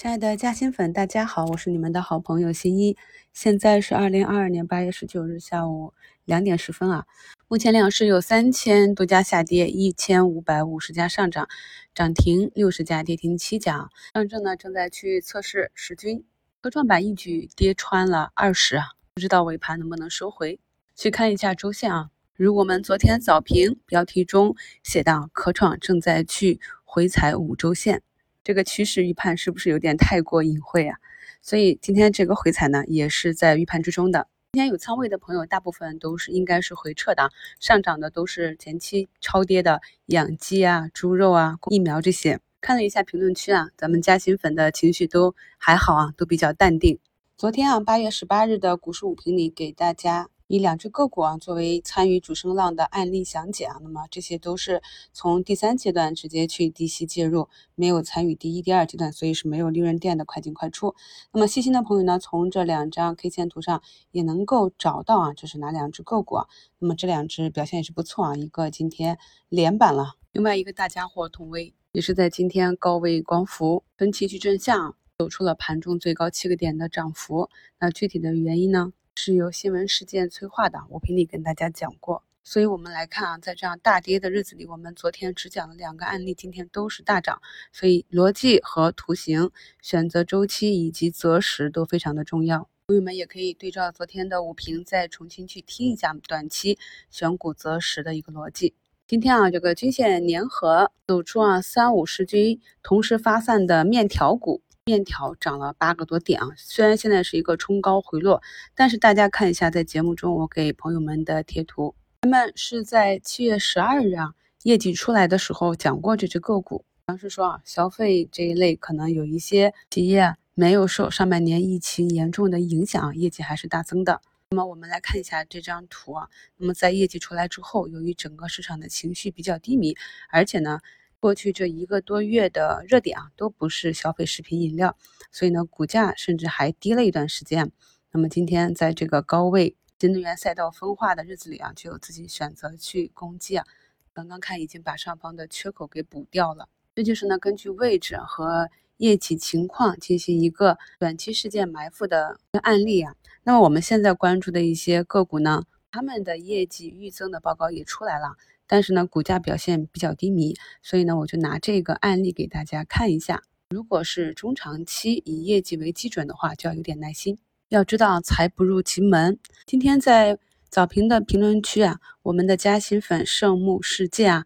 亲爱的嘉兴粉，大家好，我是你们的好朋友新一。现在是二零二二年八月十九日下午两点十分啊。目前两市有三千多家下跌，一千五百五十家上涨，涨停六十家，跌停七家。上证呢正在去测试十均，科创板一举跌穿了二十啊，不知道尾盘能不能收回？去看一下周线啊。如我们昨天早评标题中写到，科创正在去回踩五周线。这个趋势预判是不是有点太过隐晦啊？所以今天这个回踩呢，也是在预判之中的。今天有仓位的朋友，大部分都是应该是回撤的，上涨的都是前期超跌的养鸡啊、猪肉啊、疫苗这些。看了一下评论区啊，咱们嘉兴粉的情绪都还好啊，都比较淡定。昨天啊，八月十八日的股市五评里给大家。以两只个股啊作为参与主升浪的案例详解啊，那么这些都是从第三阶段直接去低吸介入，没有参与第一、第二阶段，所以是没有利润垫的快进快出。那么细心的朋友呢，从这两张 K 线图上也能够找到啊，这是哪两只个股啊？那么这两只表现也是不错啊，一个今天连板了，另外一个大家伙同威也是在今天高位光伏分歧矩阵下走出了盘中最高七个点的涨幅。那具体的原因呢？是由新闻事件催化的，我评里跟大家讲过，所以我们来看啊，在这样大跌的日子里，我们昨天只讲了两个案例，今天都是大涨，所以逻辑和图形、选择周期以及择时都非常的重要。朋友们也可以对照昨天的五评，再重新去听一下短期选股择时的一个逻辑。今天啊，这个均线粘合走出啊三五十均同时发散的面条股。面条涨了八个多点啊，虽然现在是一个冲高回落，但是大家看一下，在节目中我给朋友们的贴图，咱们是在七月十二日啊业绩出来的时候讲过这只个股，当时说啊消费这一类可能有一些企业没有受上半年疫情严重的影响，业绩还是大增的。那么我们来看一下这张图啊，那么在业绩出来之后，由于整个市场的情绪比较低迷，而且呢。过去这一个多月的热点啊，都不是消费食品饮料，所以呢，股价甚至还跌了一段时间。那么今天在这个高位新能源赛道分化的日子里啊，就有自己选择去攻击啊。刚刚看已经把上方的缺口给补掉了。这就是呢，根据位置和业绩情况进行一个短期事件埋伏的案例啊。那么我们现在关注的一些个股呢，他们的业绩预增的报告也出来了。但是呢，股价表现比较低迷，所以呢，我就拿这个案例给大家看一下。如果是中长期以业绩为基准的话，就要有点耐心。要知道财不入其门。今天在早评的评论区啊，我们的嘉兴粉圣木世界啊，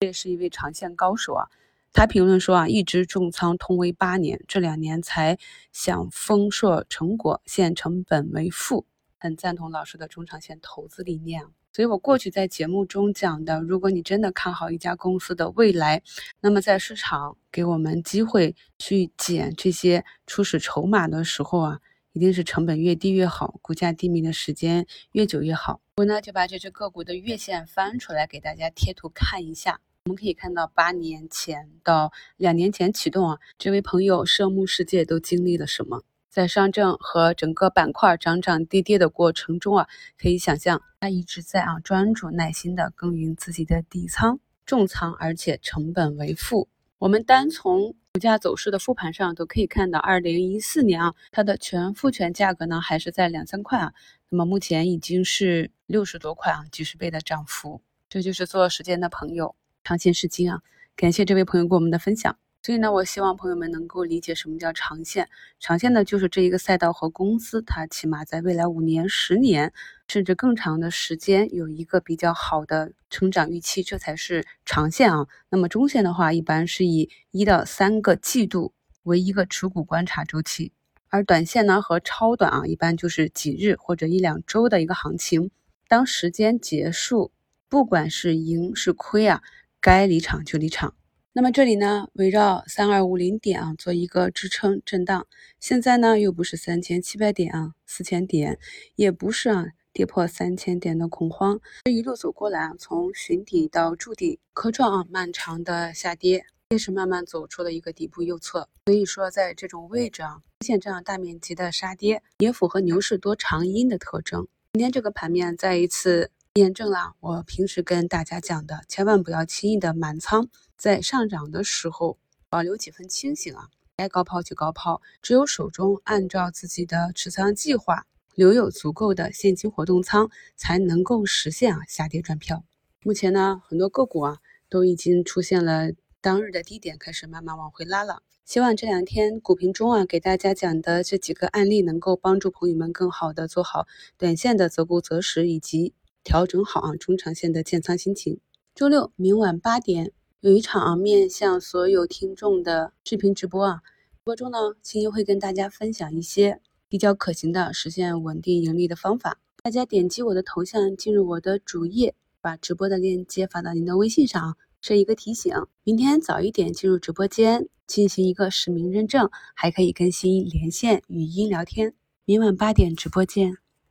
也是一位长线高手啊。他评论说啊，一直重仓通威八年，这两年才享丰硕成果，现成本为负，很赞同老师的中长线投资理念啊。所以我过去在节目中讲的，如果你真的看好一家公司的未来，那么在市场给我们机会去减这些初始筹码的时候啊，一定是成本越低越好，股价低迷的时间越久越好。我呢就把这只个股的月线翻出来给大家贴图看一下，我们可以看到八年前到两年前启动啊，这位朋友涉木世界都经历了什么？在上证和整个板块涨涨跌跌的过程中啊，可以想象他一直在啊专注耐心的耕耘自己的底仓重仓，而且成本为负。我们单从股价走势的复盘上都可以看到，二零一四年啊，它的全复权价格呢还是在两三块啊，那么目前已经是六十多块啊，几十倍的涨幅。这就是做时间的朋友长线是金啊！感谢这位朋友给我们的分享。所以呢，我希望朋友们能够理解什么叫长线。长线呢，就是这一个赛道和公司，它起码在未来五年、十年，甚至更长的时间，有一个比较好的成长预期，这才是长线啊。那么中线的话，一般是以一到三个季度为一个持股观察周期，而短线呢和超短啊，一般就是几日或者一两周的一个行情。当时间结束，不管是赢是亏啊，该离场就离场。那么这里呢，围绕三二五零点啊做一个支撑震荡。现在呢又不是三千七百点啊，四千点，也不是啊跌破三千点的恐慌。这一路走过来啊，从寻底到筑底，科创啊漫长的下跌，也是慢慢走出了一个底部右侧。所以说，在这种位置啊出现这样大面积的杀跌，也符合牛市多长阴的特征。今天这个盘面再一次验证了我平时跟大家讲的，千万不要轻易的满仓。在上涨的时候，保留几分清醒啊！该高抛就高抛，只有手中按照自己的持仓计划，留有足够的现金活动仓，才能够实现啊下跌赚票。目前呢，很多个股啊都已经出现了当日的低点，开始慢慢往回拉了。希望这两天股评中啊给大家讲的这几个案例，能够帮助朋友们更好的做好短线的择股择时，以及调整好啊中长线的建仓心情。周六明晚八点有一场面向所有听众的视频直播啊，直播中呢，青音会跟大家分享一些比较可行的实现稳定盈利的方法。大家点击我的头像进入我的主页。把直播的链接发到您的微信上，设一个提醒，明天早一点进入直播间进行一个实名认证，还可以跟新连线语音聊天。明晚八点直播间。